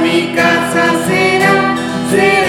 mi casa será, será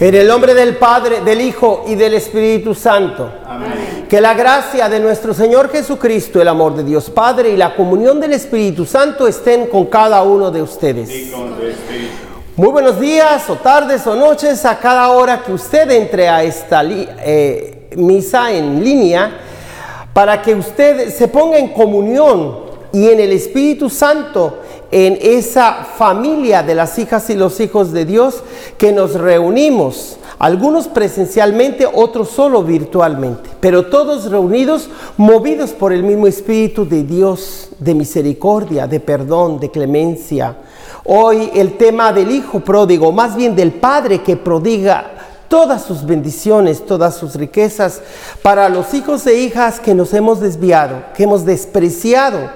En el nombre del Padre, del Hijo y del Espíritu Santo. Que la gracia de nuestro Señor Jesucristo, el amor de Dios Padre y la comunión del Espíritu Santo estén con cada uno de ustedes. Muy buenos días o tardes o noches a cada hora que usted entre a esta eh, misa en línea para que usted se ponga en comunión y en el Espíritu Santo en esa familia de las hijas y los hijos de Dios que nos reunimos, algunos presencialmente, otros solo virtualmente, pero todos reunidos, movidos por el mismo Espíritu de Dios, de misericordia, de perdón, de clemencia. Hoy el tema del Hijo pródigo, más bien del Padre que prodiga todas sus bendiciones, todas sus riquezas para los hijos e hijas que nos hemos desviado, que hemos despreciado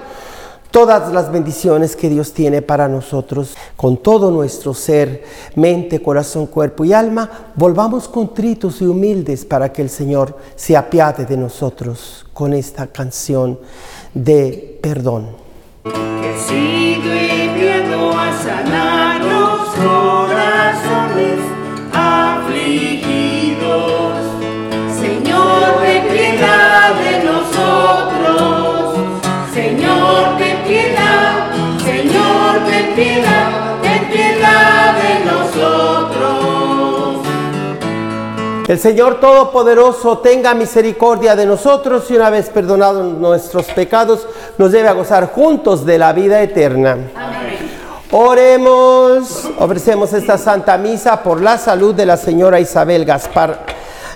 todas las bendiciones que Dios tiene para nosotros. Con todo nuestro ser, mente, corazón, cuerpo y alma, volvamos contritos y humildes para que el Señor se apiade de nosotros con esta canción de perdón. que enviado a sanar El Señor Todopoderoso tenga misericordia de nosotros y una vez perdonados nuestros pecados, nos lleve a gozar juntos de la vida eterna. Oremos, ofrecemos esta Santa Misa por la salud de la señora Isabel Gaspar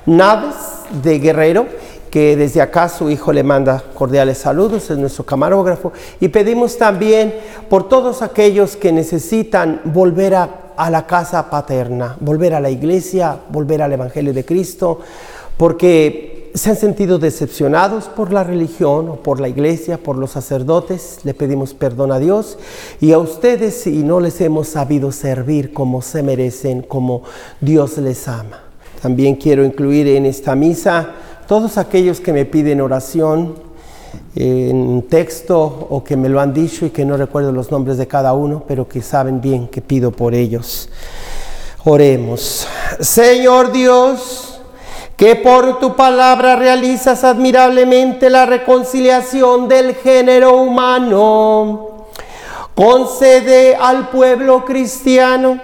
Naves de Guerrero, que desde acá su hijo le manda cordiales saludos, es nuestro camarógrafo, y pedimos también por todos aquellos que necesitan volver a, a la casa paterna, volver a la iglesia, volver al Evangelio de Cristo, porque se han sentido decepcionados por la religión o por la iglesia, por los sacerdotes. Le pedimos perdón a Dios y a ustedes si no les hemos sabido servir como se merecen, como Dios les ama. También quiero incluir en esta misa todos aquellos que me piden oración en texto o que me lo han dicho y que no recuerdo los nombres de cada uno, pero que saben bien que pido por ellos. Oremos. Señor Dios, que por tu palabra realizas admirablemente la reconciliación del género humano, concede al pueblo cristiano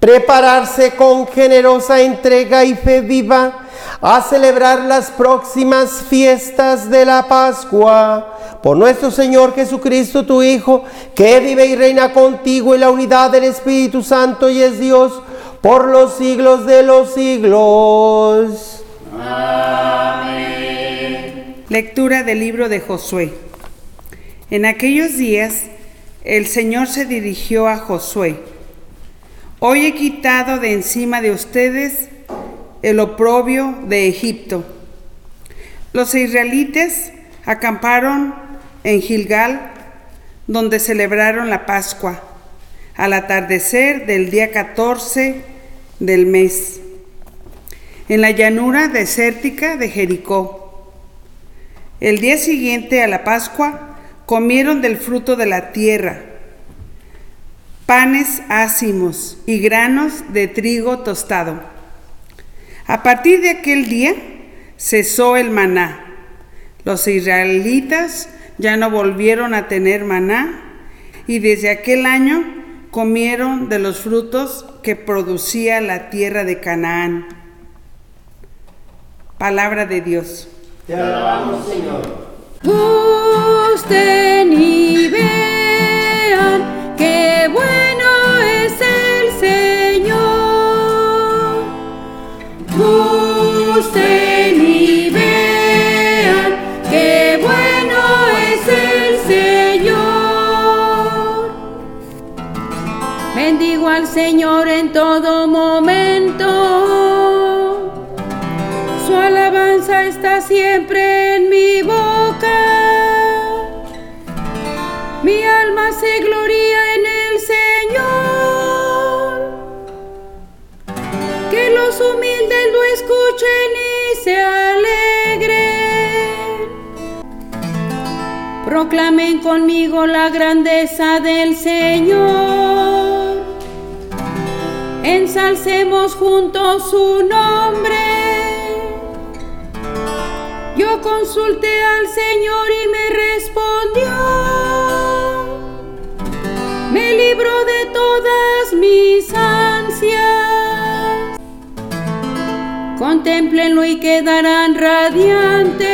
prepararse con generosa entrega y fe viva a celebrar las próximas fiestas de la Pascua. Por nuestro Señor Jesucristo, tu Hijo, que vive y reina contigo en la unidad del Espíritu Santo y es Dios por los siglos de los siglos. Lectura del libro de Josué. En aquellos días el Señor se dirigió a Josué. Hoy he quitado de encima de ustedes el oprobio de Egipto. Los israelitas acamparon en Gilgal, donde celebraron la Pascua, al atardecer del día 14 del mes, en la llanura desértica de Jericó. El día siguiente a la Pascua comieron del fruto de la tierra, panes ácimos y granos de trigo tostado. A partir de aquel día cesó el maná. Los israelitas ya no volvieron a tener maná y desde aquel año comieron de los frutos que producía la tierra de Canaán. Palabra de Dios. Te alabamos, Señor. Gusten y vean qué bueno es el Señor. Al Señor en todo momento. Su alabanza está siempre en mi boca. Mi alma se gloria en el Señor. Que los humildes lo escuchen y se alegren. Proclamen conmigo la grandeza del Señor. Ensalcemos juntos su nombre. Yo consulté al Señor y me respondió. Me libró de todas mis ansias. Contémplenlo y quedarán radiantes.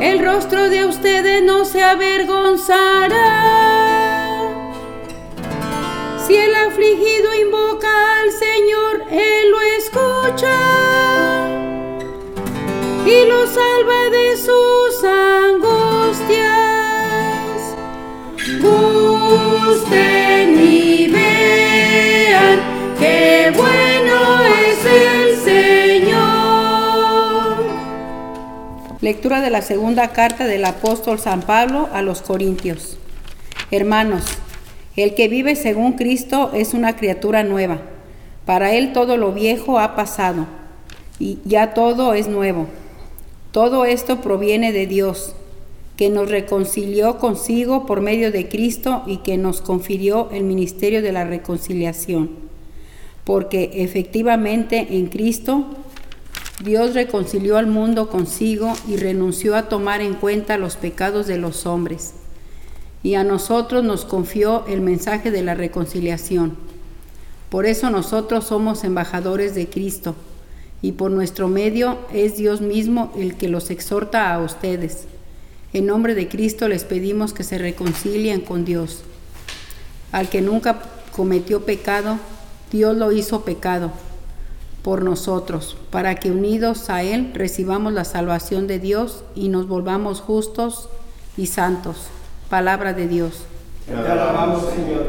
El rostro de ustedes no se avergonzará. Afligido invoca al Señor, Él lo escucha y lo salva de sus angustias. Gusten y vean qué bueno es el Señor. Lectura de la segunda carta del apóstol San Pablo a los Corintios. Hermanos, el que vive según Cristo es una criatura nueva. Para él todo lo viejo ha pasado y ya todo es nuevo. Todo esto proviene de Dios, que nos reconcilió consigo por medio de Cristo y que nos confirió el ministerio de la reconciliación. Porque efectivamente en Cristo Dios reconcilió al mundo consigo y renunció a tomar en cuenta los pecados de los hombres. Y a nosotros nos confió el mensaje de la reconciliación. Por eso nosotros somos embajadores de Cristo y por nuestro medio es Dios mismo el que los exhorta a ustedes. En nombre de Cristo les pedimos que se reconcilien con Dios. Al que nunca cometió pecado, Dios lo hizo pecado por nosotros, para que unidos a Él recibamos la salvación de Dios y nos volvamos justos y santos. Palabra de Dios. Te alabamos, Señor.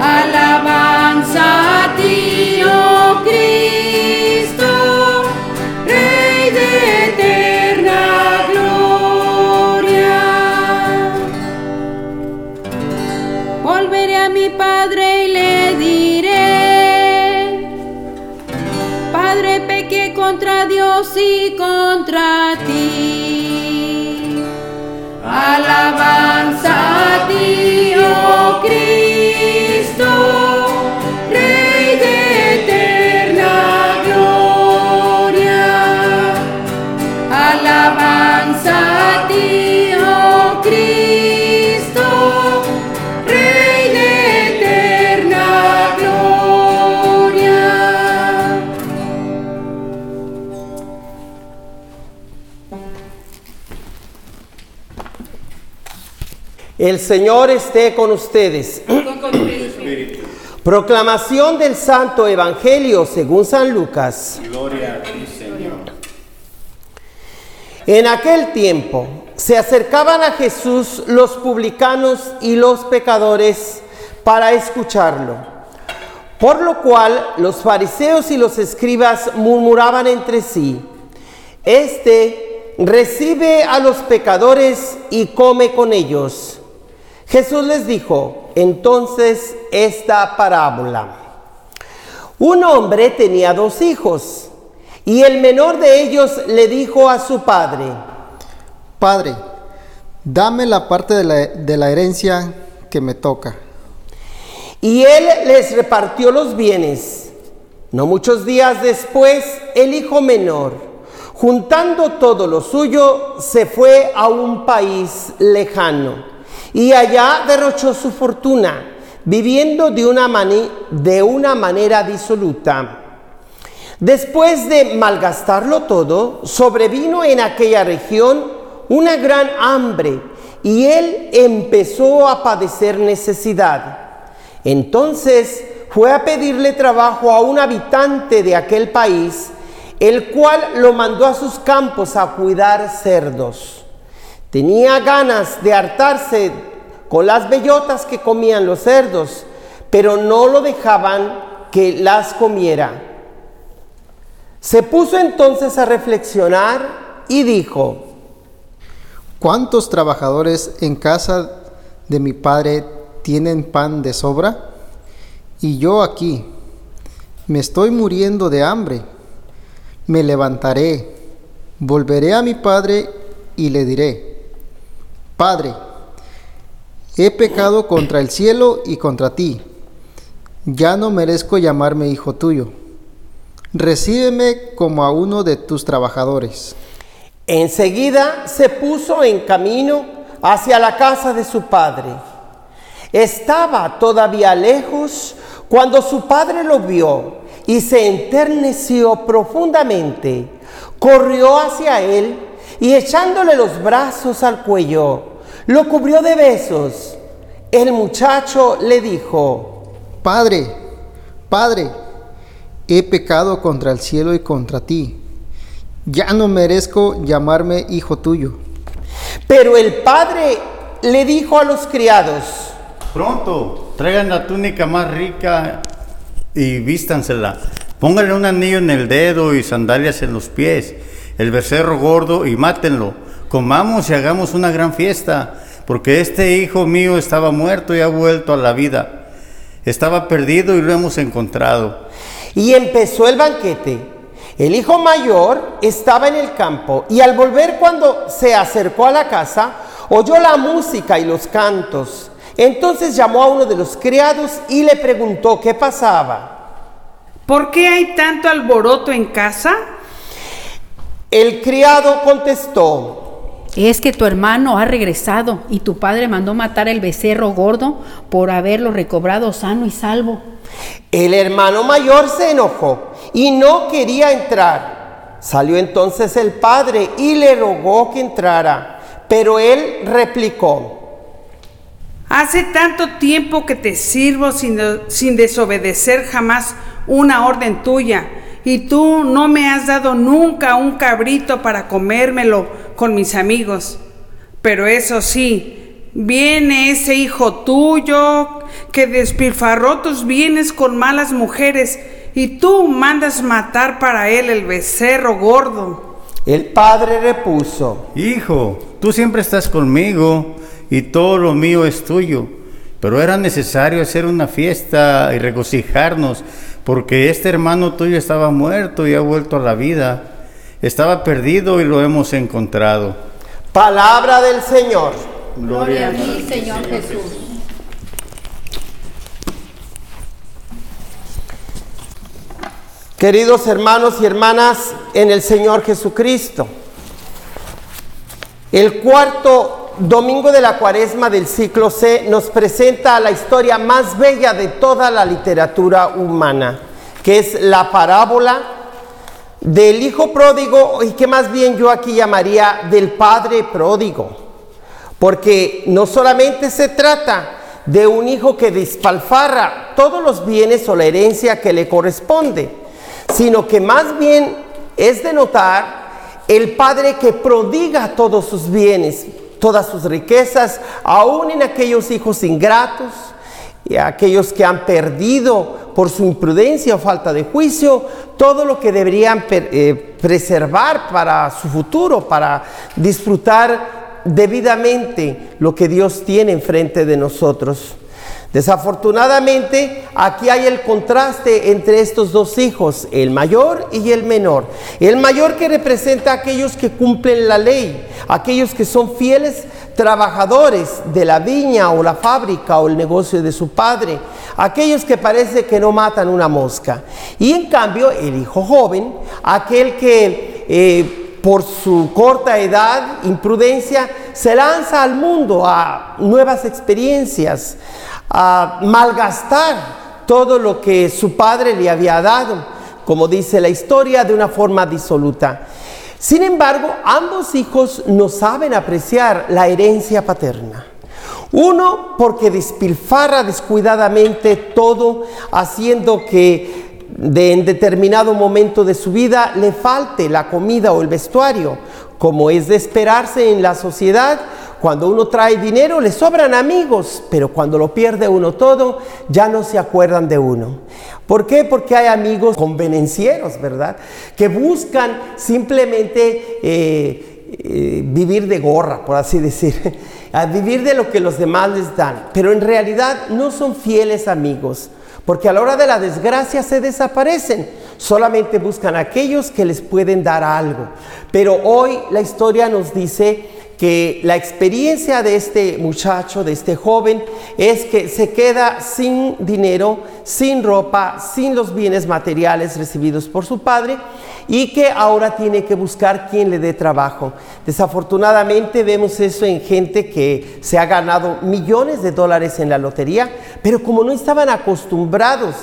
Alabanza a ti, oh Cristo, Rey de eterna gloria. Volveré a mi Padre y le diré, Padre, pequé contra Dios y contra ti. Alabanza a ti, oh Cristo, El Señor esté con ustedes. Proclamación del Santo Evangelio según San Lucas. Gloria a ti, Señor. En aquel tiempo se acercaban a Jesús los publicanos y los pecadores para escucharlo. Por lo cual los fariseos y los escribas murmuraban entre sí, Este recibe a los pecadores y come con ellos. Jesús les dijo entonces esta parábola. Un hombre tenía dos hijos y el menor de ellos le dijo a su padre, Padre, dame la parte de la, de la herencia que me toca. y él les repartió los bienes. No muchos días después, el hijo menor, juntando todo lo suyo, se fue a un país lejano y allá derrochó su fortuna, viviendo de una, mani- de una manera disoluta. Después de malgastarlo todo, sobrevino en aquella región una gran hambre y él empezó a padecer necesidad. Entonces fue a pedirle trabajo a un habitante de aquel país, el cual lo mandó a sus campos a cuidar cerdos. Tenía ganas de hartarse con las bellotas que comían los cerdos, pero no lo dejaban que las comiera. Se puso entonces a reflexionar y dijo, ¿cuántos trabajadores en casa de mi padre tienen pan de sobra? Y yo aquí, me estoy muriendo de hambre. Me levantaré, volveré a mi padre y le diré, Padre, he pecado contra el cielo y contra ti. Ya no merezco llamarme hijo tuyo recíbeme como a uno de tus trabajadores. Enseguida se puso en camino hacia la casa de su padre. Estaba todavía lejos cuando su padre lo vio y se enterneció profundamente. Corrió hacia él y echándole los brazos al cuello, lo cubrió de besos. El muchacho le dijo, Padre, Padre, he pecado contra el cielo y contra ti. Ya no merezco llamarme hijo tuyo. Pero el padre le dijo a los criados, Pronto, traigan la túnica más rica y vístansela. Pónganle un anillo en el dedo y sandalias en los pies, el becerro gordo y mátenlo. Comamos y hagamos una gran fiesta, porque este hijo mío estaba muerto y ha vuelto a la vida. Estaba perdido y lo hemos encontrado. Y empezó el banquete. El hijo mayor estaba en el campo y al volver cuando se acercó a la casa, oyó la música y los cantos. Entonces llamó a uno de los criados y le preguntó qué pasaba. ¿Por qué hay tanto alboroto en casa? El criado contestó, Es que tu hermano ha regresado y tu padre mandó matar el becerro gordo por haberlo recobrado sano y salvo. El hermano mayor se enojó y no quería entrar. Salió entonces el padre y le rogó que entrara, pero él replicó, Hace tanto tiempo que te sirvo sin, sin desobedecer jamás una orden tuya, y tú no me has dado nunca un cabrito para comérmelo con mis amigos. Pero eso sí, viene ese hijo tuyo que despilfarró tus bienes con malas mujeres, y tú mandas matar para él el becerro gordo. el padre repuso, Hijo, tú siempre estás conmigo y todo lo mío es tuyo. Pero era necesario hacer una fiesta y regocijarnos, porque este hermano tuyo estaba muerto y ha vuelto a la vida. Estaba perdido y lo hemos encontrado. palabra del Señor. Gloria a ti, Señor Jesús. Queridos hermanos y hermanas en el Señor Jesucristo, el cuarto domingo de la cuaresma del ciclo C nos presenta la historia más bella de toda la literatura humana, que es la parábola del hijo pródigo y que más bien yo aquí llamaría del padre pródigo, porque no solamente se trata de un hijo que despalfarra todos los bienes o la herencia que le corresponde, sino que más bien es de notar el padre que prodiga todos sus bienes, todas sus riquezas, aún en aquellos hijos ingratos y aquellos que han perdido por su imprudencia o falta de juicio todo lo que deberían eh, preservar para su futuro, para disfrutar debidamente lo que Dios tiene enfrente de nosotros. Desafortunadamente, aquí hay el contraste entre estos dos hijos, el mayor y el menor. El mayor que representa a aquellos que cumplen la ley, aquellos que son fieles trabajadores de la viña o la fábrica o el negocio de su padre, aquellos que parece que no matan una mosca. Y en cambio, el hijo joven, aquel que... eh, por su corta edad, imprudencia, se lanza al mundo a nuevas experiencias, a malgastar todo lo que su padre le había dado, como dice la historia, de una forma disoluta. Sin embargo, ambos hijos no saben apreciar la herencia paterna. Uno porque despilfarra descuidadamente todo, haciendo que de, en determinado momento de su vida le falte la comida o el vestuario, como es de esperarse en la sociedad. Cuando uno trae dinero le sobran amigos, pero cuando lo pierde uno todo, ya no se acuerdan de uno. ¿Por qué? Porque hay amigos convenencieros, ¿verdad? Que buscan simplemente eh, eh, vivir de gorra, por así decir, a vivir de lo que los demás les dan. Pero en realidad no son fieles amigos, porque a la hora de la desgracia se desaparecen. Solamente buscan a aquellos que les pueden dar algo. Pero hoy la historia nos dice que la experiencia de este muchacho, de este joven, es que se queda sin dinero, sin ropa, sin los bienes materiales recibidos por su padre y que ahora tiene que buscar quien le dé trabajo. Desafortunadamente vemos eso en gente que se ha ganado millones de dólares en la lotería, pero como no estaban acostumbrados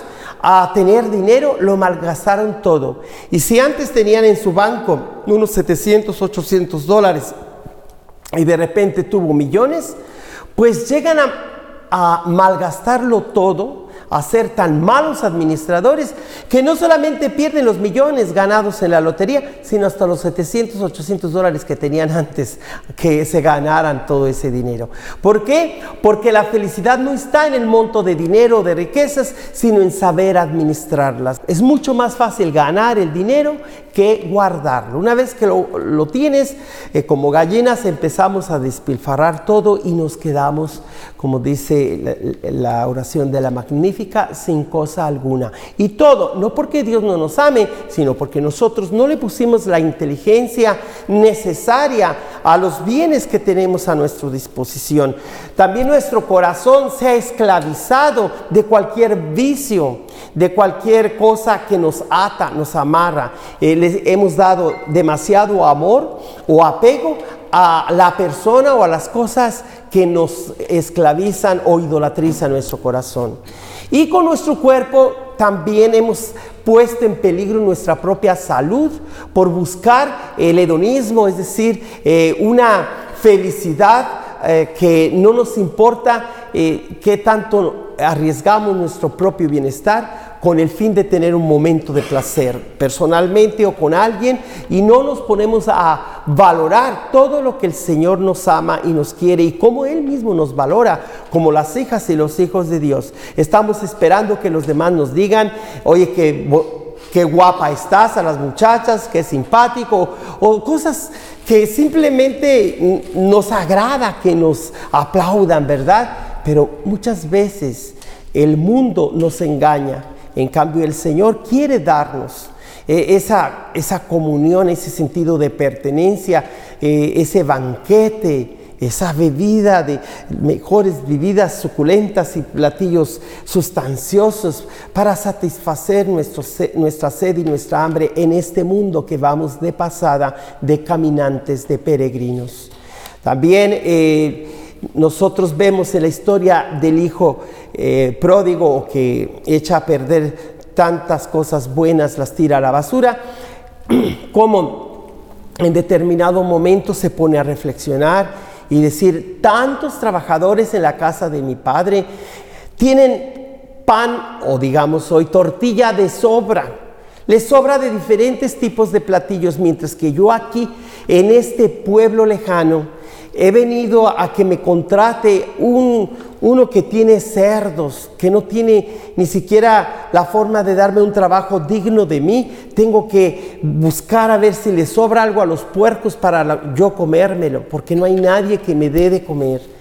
a tener dinero, lo malgastaron todo. Y si antes tenían en su banco unos 700, 800 dólares, y de repente tuvo millones, pues llegan a, malgastarlo todo a ser tan malos administradores que no solamente pierden los millones ganados en la lotería, sino hasta los 700, 800 dólares que tenían antes que se ganaran todo ese dinero. ¿Por qué? Porque la felicidad no está en el monto de dinero, de riquezas, sino en saber administrarlas. Es mucho más fácil ganar el dinero que guardarlo. Una vez que lo, lo tienes, eh, como gallinas empezamos a despilfarrar todo y nos quedamos, como dice la, la oración de la magnífica, sin cosa alguna. Y todo, no porque Dios no nos ame, sino porque nosotros no le pusimos la inteligencia necesaria a los bienes que tenemos a nuestra disposición. También nuestro corazón se ha esclavizado de cualquier vicio, de cualquier cosa que nos ata, nos amarra. Hemos dado demasiado amor o apego a la persona o a las cosas que nos esclavizan o idolatrizan nuestro corazón. Y con nuestro cuerpo también hemos puesto en peligro nuestra propia salud por buscar el hedonismo, es decir, eh, una felicidad eh, que no nos importa eh, qué tanto arriesgamos nuestro propio bienestar con el fin de tener un momento de placer personalmente o con alguien y no nos ponemos a valorar todo lo que el Señor nos ama y nos quiere y cómo Él mismo nos valora como las hijas y los hijos de Dios. Estamos esperando que los demás nos digan, oye, que qué guapa estás a las muchachas, qué simpático, o cosas que simplemente nos agrada que nos aplaudan, ¿verdad? Pero muchas veces el mundo nos engaña, en cambio el Señor quiere darnos eh, esa, esa comunión, ese sentido de pertenencia, eh, ese banquete esa bebida de mejores bebidas suculentas y platillos sustanciosos para satisfacer nuestra sed y nuestra hambre en este mundo que vamos de pasada de caminantes, de peregrinos. También eh, nosotros vemos en la historia del hijo eh, pródigo que echa a perder tantas cosas buenas, las tira a la basura, como en determinado momento se pone a reflexionar y decir, tantos trabajadores en la casa de mi padre tienen pan o digamos hoy tortilla de sobra. Les sobra de diferentes tipos de platillos, mientras que yo aquí, en este pueblo lejano, he venido a que me contrate un, uno que tiene cerdos, que no tiene ni siquiera la forma de darme un trabajo digno de mí. Tengo que buscar a ver si le sobra algo a los puercos para yo comérmelo, porque no hay nadie que me dé de comer.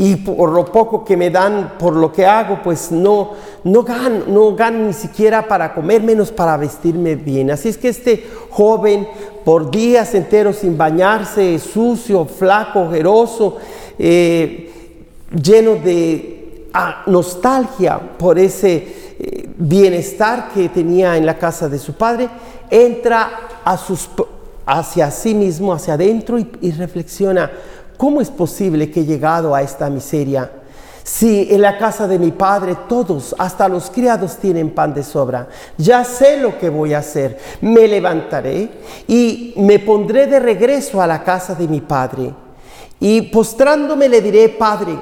Y por lo poco que me dan por lo que hago, pues no, no gano, no gano ni siquiera para comer, menos para vestirme bien. Así es que este joven por días enteros sin bañarse, sucio, flaco, ojeroso, eh, lleno de ah, nostalgia por ese eh, bienestar que tenía en la casa de su padre, entra a sus, hacia sí mismo, hacia adentro y, y reflexiona, ¿cómo es posible que he llegado a esta miseria? Si en la casa de mi padre todos, hasta los criados, tienen pan de sobra, ya sé lo que voy a hacer. Me levantaré y me pondré de regreso a la casa de mi padre. Y postrándome le diré, Padre,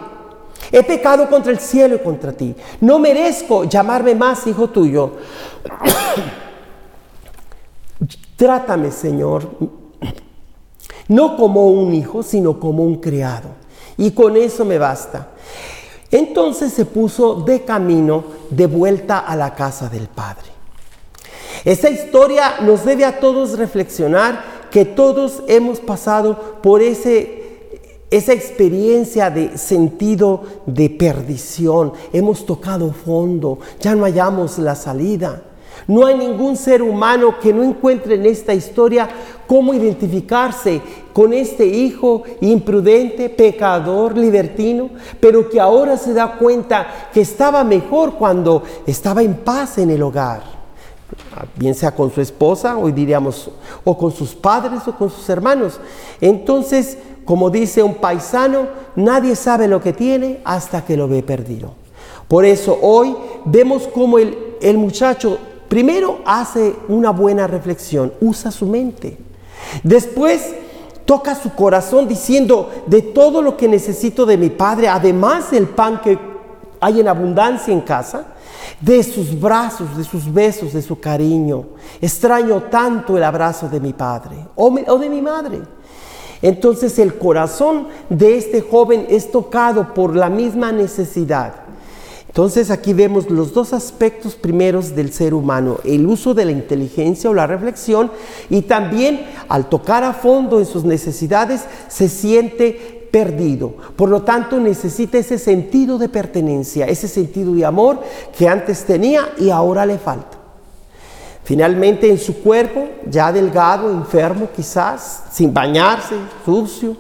he pecado contra el cielo y contra ti. No merezco llamarme más hijo tuyo. Trátame, Señor, no como un hijo, sino como un criado. Y con eso me basta. Entonces se puso de camino de vuelta a la casa del Padre. Esta historia nos debe a todos reflexionar que todos hemos pasado por ese, esa experiencia de sentido de perdición. Hemos tocado fondo, ya no hallamos la salida. No hay ningún ser humano que no encuentre en esta historia cómo identificarse con este hijo imprudente, pecador, libertino, pero que ahora se da cuenta que estaba mejor cuando estaba en paz en el hogar. Bien sea con su esposa, hoy diríamos, o con sus padres o con sus hermanos. Entonces, como dice un paisano, nadie sabe lo que tiene hasta que lo ve perdido. Por eso hoy vemos cómo el, el muchacho Primero hace una buena reflexión, usa su mente. Después toca su corazón diciendo, de todo lo que necesito de mi Padre, además del pan que hay en abundancia en casa, de sus brazos, de sus besos, de su cariño. Extraño tanto el abrazo de mi Padre o, de mi madre. Entonces el corazón de este joven es tocado por la misma necesidad. Entonces aquí vemos los dos aspectos primeros del ser humano, el uso de la inteligencia o la reflexión y también al tocar a fondo en sus necesidades se siente perdido. Por lo tanto necesita ese sentido de pertenencia, ese sentido de amor que antes tenía y ahora le falta. Finalmente en su cuerpo, ya delgado, enfermo quizás, sin bañarse, sucio,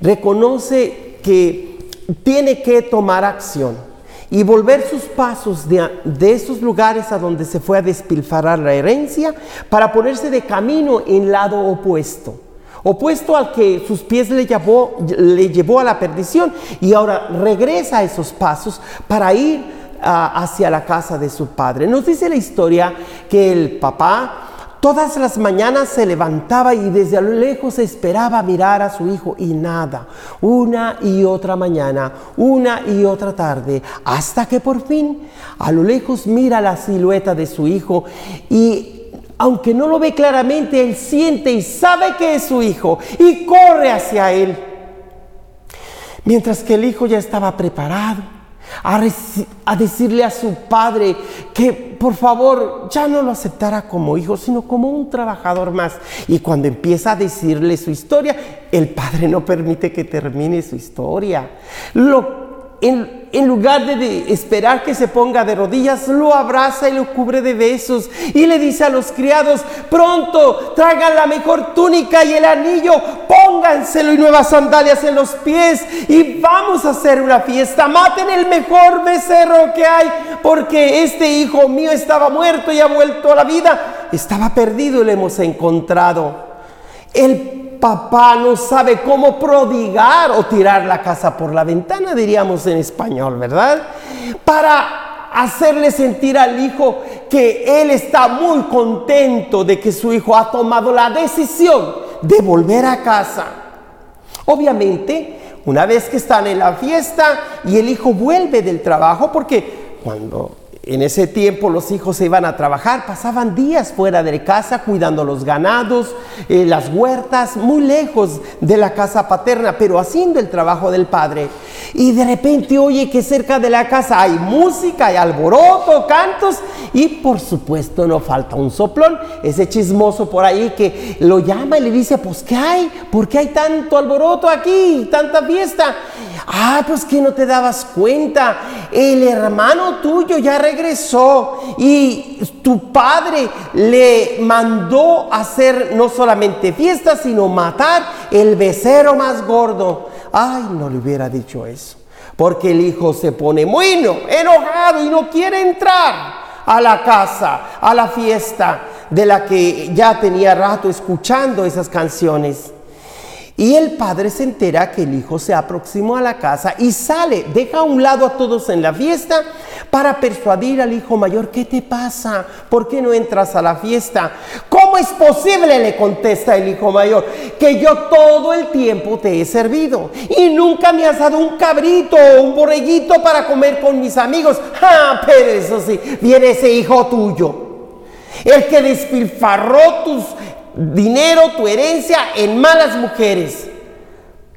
reconoce que tiene que tomar acción y volver sus pasos de, esos lugares a donde se fue a despilfarrar la herencia para ponerse de camino en lado opuesto, opuesto al que sus pies le llevó, le llevó a la perdición y ahora regresa a esos pasos para ir ah, hacia la casa de su padre. Nos dice la historia que el papá Todas las mañanas se levantaba y desde a lo lejos esperaba mirar a su hijo y nada. Una y otra mañana, una y otra tarde, hasta que por fin a lo lejos mira la silueta de su hijo y aunque no lo ve claramente, él siente y sabe que es su hijo y corre hacia él. Mientras que el hijo ya estaba preparado a, decirle a su padre que por favor ya no lo aceptara como hijo, sino como un trabajador más. Y cuando empieza a decirle su historia, el padre no permite que termine su historia. Lo en, lugar de, esperar que se ponga de rodillas, lo abraza y lo cubre de besos. Y le dice a los criados, pronto traigan la mejor túnica y el anillo, pónganselo y nuevas sandalias en los pies y vamos a hacer una fiesta, maten el mejor becerro que hay, porque este hijo mío estaba muerto y ha vuelto a la vida, estaba perdido y lo hemos encontrado. El papá no sabe cómo prodigar o tirar la casa por la ventana, diríamos en español, ¿verdad? Para hacerle sentir al hijo que él está muy contento de que su hijo ha tomado la decisión de volver a casa. Obviamente, una vez que están en la fiesta y el hijo vuelve del trabajo, porque cuando en ese tiempo los hijos se iban a trabajar, pasaban días fuera de casa cuidando los ganados, eh, las huertas, muy lejos de la casa paterna, pero haciendo el trabajo del padre. Y de repente oye que cerca de la casa hay música, hay alboroto, cantos y por supuesto no falta un soplón, ese chismoso por ahí que lo llama y le dice, pues ¿qué hay? ¿Por qué hay tanto alboroto aquí, tanta fiesta? Ah, pues que no te dabas cuenta, el hermano tuyo ya regresó y tu padre le mandó hacer no solamente fiesta, sino matar el becerro más gordo. Ay, no le hubiera dicho eso. Porque el hijo se pone muy enojado y no quiere entrar a la casa, a la fiesta de la que ya tenía rato escuchando esas canciones. Y el padre se entera que el hijo se aproximó a la casa y sale, deja a un lado a todos en la fiesta para persuadir al hijo mayor, ¿qué te pasa? ¿Por qué no entras a la fiesta? ¿Cómo es posible? le contesta el hijo mayor, que yo todo el tiempo te he servido y nunca me has dado un cabrito o un borreguito para comer con mis amigos. Ah, pero eso sí, viene ese hijo tuyo. El que despilfarró tus dinero, tu herencia en malas mujeres.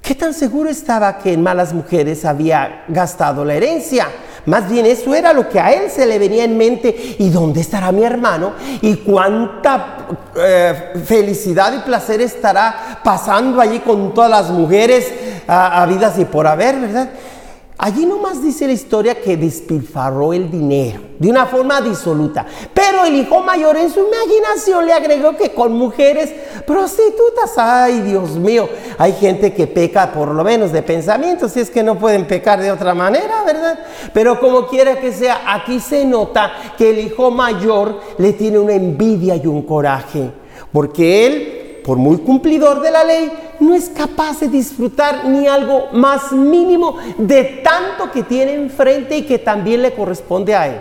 ¿Qué tan seguro estaba que en malas mujeres había gastado la herencia? Más bien eso era lo que a él se le venía en mente. ¿Y dónde estará mi hermano? ¿Y cuánta eh, felicidad y placer estará pasando allí con todas las mujeres habidas y por haber, verdad? Allí nomás dice la historia que despilfarró el dinero de una forma disoluta. Pero el hijo mayor en su imaginación le agregó que con mujeres prostitutas, ay Dios mío, hay gente que peca por lo menos de pensamiento, si es que no pueden pecar de otra manera, ¿verdad? Pero como quiera que sea, aquí se nota que el hijo mayor le tiene una envidia y un coraje, porque él por muy cumplidor de la ley, no es capaz de disfrutar ni algo más mínimo de tanto que tiene enfrente y que también le corresponde a él.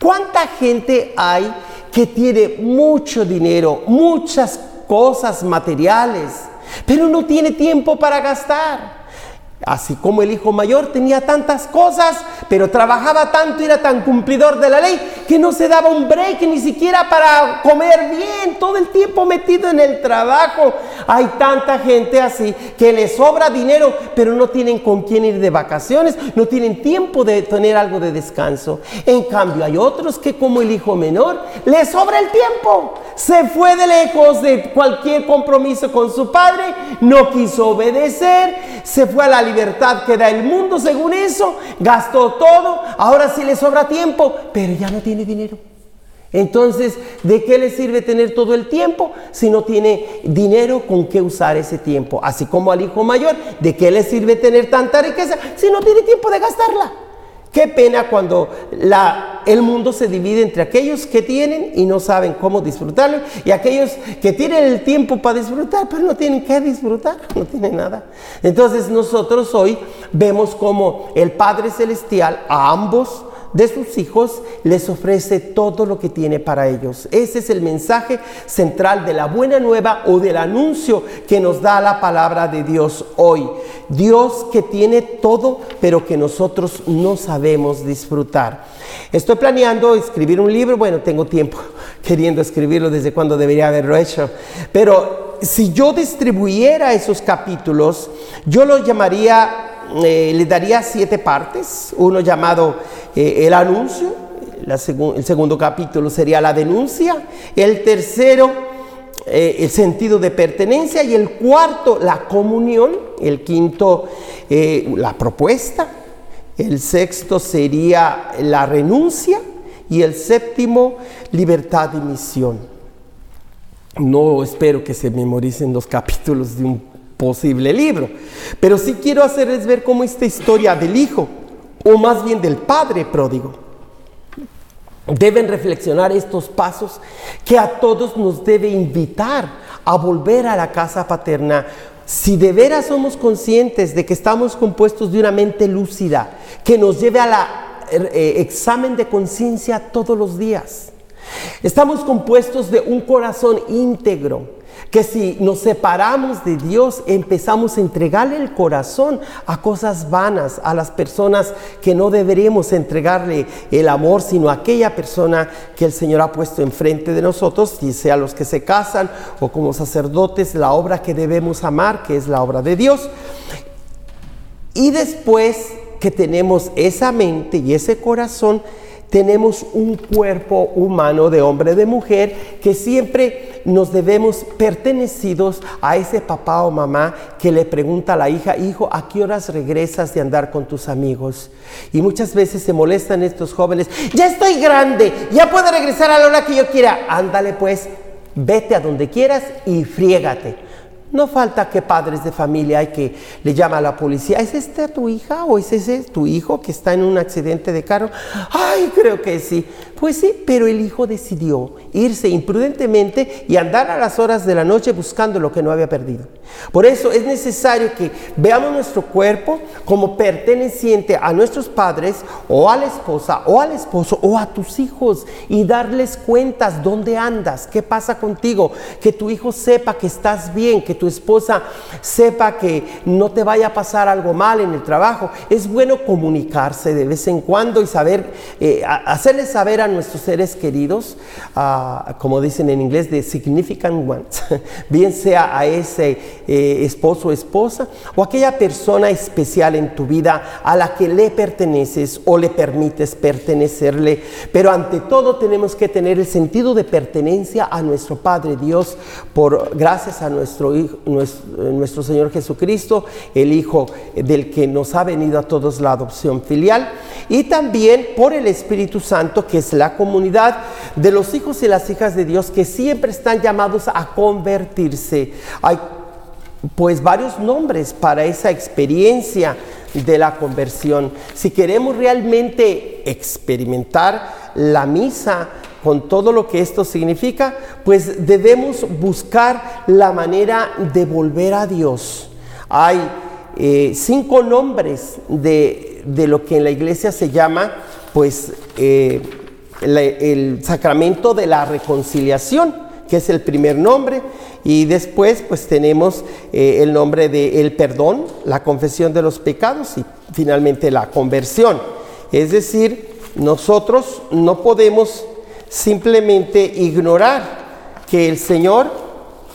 ¿Cuánta gente hay que tiene mucho dinero, muchas cosas materiales, pero no tiene tiempo para gastar? Así como el hijo mayor tenía tantas cosas, pero trabajaba tanto y era tan cumplidor de la ley que no se daba un break ni siquiera para comer bien, todo el tiempo metido en el trabajo. Hay tanta gente así que le sobra dinero, pero no tienen con quién ir de vacaciones, no tienen tiempo de tener algo de descanso. En cambio, hay otros que como el hijo menor, le sobra el tiempo. Se fue de lejos de cualquier compromiso con su padre, no quiso obedecer, se fue a la libertad que da el mundo según eso, gastó todo, ahora sí le sobra tiempo, pero ya no tiene dinero. Entonces, ¿de qué le sirve tener todo el tiempo si no tiene dinero con qué usar ese tiempo? Así como al hijo mayor, ¿de qué le sirve tener tanta riqueza si no tiene tiempo de gastarla? Qué pena cuando el mundo se divide entre aquellos que tienen y no saben cómo disfrutarlo y aquellos que tienen el tiempo para disfrutar, pero no tienen que disfrutar, no tienen nada. Entonces nosotros hoy vemos como el Padre Celestial a ambos de sus hijos les ofrece todo lo que tiene para ellos. Ese es el mensaje central de la buena nueva o del anuncio que nos da la palabra de Dios hoy. Dios que tiene todo, pero que nosotros no sabemos disfrutar. Estoy planeando escribir un libro, bueno, tengo tiempo queriendo escribirlo desde cuando debería haberlo hecho, pero si yo distribuyera esos capítulos, yo los llamaría eh, le daría siete partes, uno llamado eh, el anuncio, el segundo capítulo sería la denuncia, el tercero eh, el sentido de pertenencia y el cuarto la comunión, el quinto la propuesta, el sexto sería la renuncia y el séptimo libertad y misión. No espero que se memoricen los capítulos de un posible libro. Pero sí quiero hacerles ver cómo esta historia del hijo, o más bien del padre pródigo, deben reflexionar estos pasos que a todos nos debe invitar a volver a la casa paterna. Si de veras somos conscientes de que estamos compuestos de una mente lúcida, que nos lleve a la eh, examen de conciencia todos los días. Estamos compuestos de un corazón íntegro, que si nos separamos de Dios, empezamos a entregarle el corazón a cosas vanas, a las personas que no deberíamos entregarle el amor, sino a aquella persona que el Señor ha puesto enfrente de nosotros, y sea los que se casan o como sacerdotes, la obra que debemos amar, que es la obra de Dios. Y después que tenemos esa mente y ese corazón, tenemos un cuerpo humano de hombre, de mujer, que siempre nos debemos pertenecidos a ese papá o mamá que le pregunta a la hija, hijo, ¿a qué horas regresas de andar con tus amigos? Y muchas veces se molestan estos jóvenes, ya estoy grande, ya puedo regresar a la hora que yo quiera. Ándale pues, vete a donde quieras y friégate. No falta que padres de familia hay que le llama a la policía. ¿Es esta tu hija o es ese tu hijo que está en un accidente de carro? Ay, creo que sí. Pues sí, pero el hijo decidió irse imprudentemente y andar a las horas de la noche buscando lo que no había perdido. Por eso es necesario que veamos nuestro cuerpo como perteneciente a nuestros padres o a la esposa o al esposo o a tus hijos y darles cuentas dónde andas, qué pasa contigo, que tu hijo sepa que estás bien, que tu esposa sepa que no te vaya a pasar algo mal en el trabajo. Es bueno comunicarse de vez en cuando y saber, eh, hacerles saber a nuestros seres queridos, como dicen en inglés, de significant ones, bien sea a ese eh, esposo o esposa o aquella persona especial en tu vida a la que le perteneces o le permites pertenecerle. Pero ante todo tenemos que tener el sentido de pertenencia a nuestro Padre Dios por gracias a nuestro hijo nuestro, Señor Jesucristo, el Hijo del que nos ha venido a todos la adopción filial, y también por el Espíritu Santo, que es la comunidad de los hijos y las hijas de Dios que siempre están llamados a convertirse. Hay pues varios nombres para esa experiencia de la conversión. Si queremos realmente experimentar la misa, con todo lo que esto significa, pues debemos buscar la manera de volver a Dios. Hay eh, cinco nombres de, lo que en la iglesia se llama, pues, eh, el sacramento de la reconciliación, que es el primer nombre, y después, pues, tenemos eh, el nombre de el perdón, la confesión de los pecados y finalmente la conversión. Es decir, nosotros no podemos simplemente ignorar que el Señor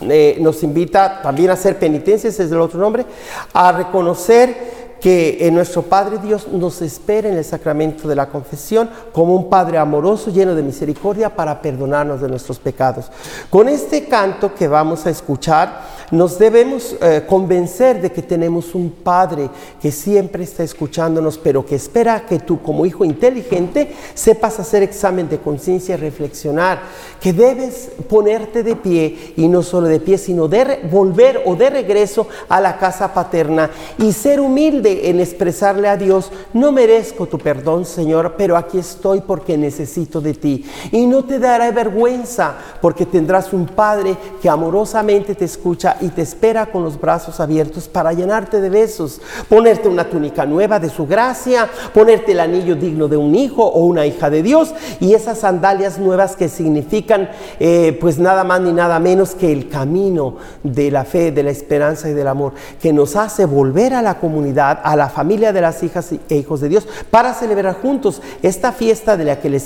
eh, nos invita también a hacer penitencias, es el otro nombre, a reconocer que nuestro Padre Dios nos espera en el sacramento de la confesión como un Padre amoroso, lleno de misericordia para perdonarnos de nuestros pecados. Con este canto que vamos a escuchar, nos debemos eh, convencer de que tenemos un Padre que siempre está escuchándonos, pero que espera que tú como hijo inteligente sepas hacer examen de conciencia y reflexionar, que debes ponerte de pie y no solo de pie, sino de volver o de regreso a la casa paterna y ser humilde en expresarle a Dios, no merezco tu perdón, Señor, pero aquí estoy porque necesito de ti. Y no te dará vergüenza porque tendrás un Padre que amorosamente te escucha y te espera con los brazos abiertos para llenarte de besos, ponerte una túnica nueva de su gracia, ponerte el anillo digno de un hijo o una hija de Dios y esas sandalias nuevas que significan eh, pues nada más ni nada menos que el camino de la fe, de la esperanza y del amor, que nos hace volver a la comunidad, a la familia de las hijas e hijos de Dios para celebrar juntos esta fiesta de la que les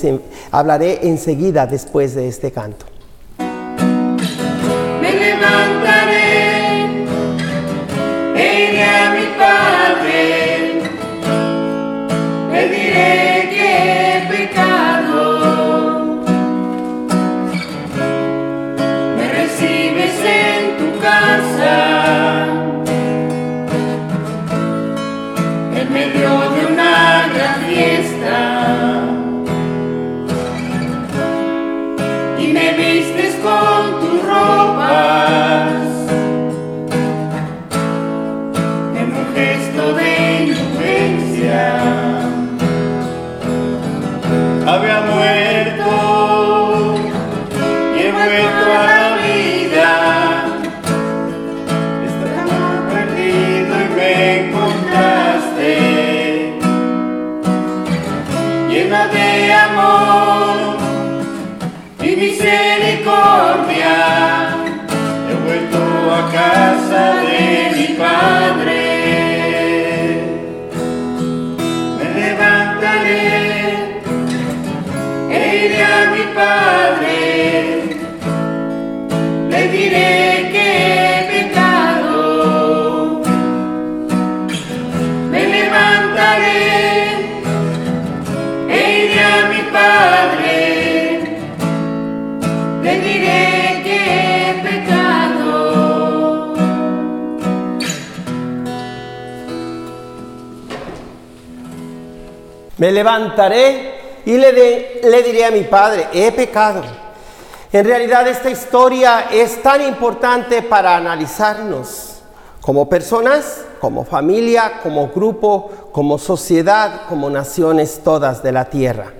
hablaré enseguida después de este canto. Me llena de amor y misericordia. He vuelto a casa de mi Padre. Me levantaré y le, diré a mi Padre, he pecado. En realidad esta historia es tan importante para analizarnos como personas, como familia, como grupo, como sociedad, como naciones todas de la tierra.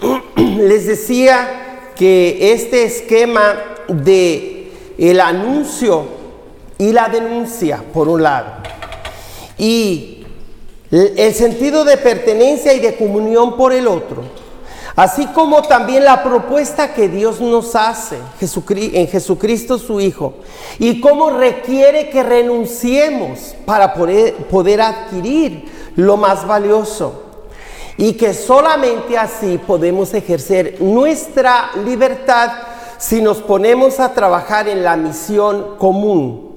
Les decía que este esquema de el anuncio y la denuncia por un lado y el sentido de pertenencia y de comunión por el otro, así como también la propuesta que Dios nos hace en Jesucristo su Hijo y cómo requiere que renunciemos para poder, adquirir lo más valioso y que solamente así podemos ejercer nuestra libertad si nos ponemos a trabajar en la misión común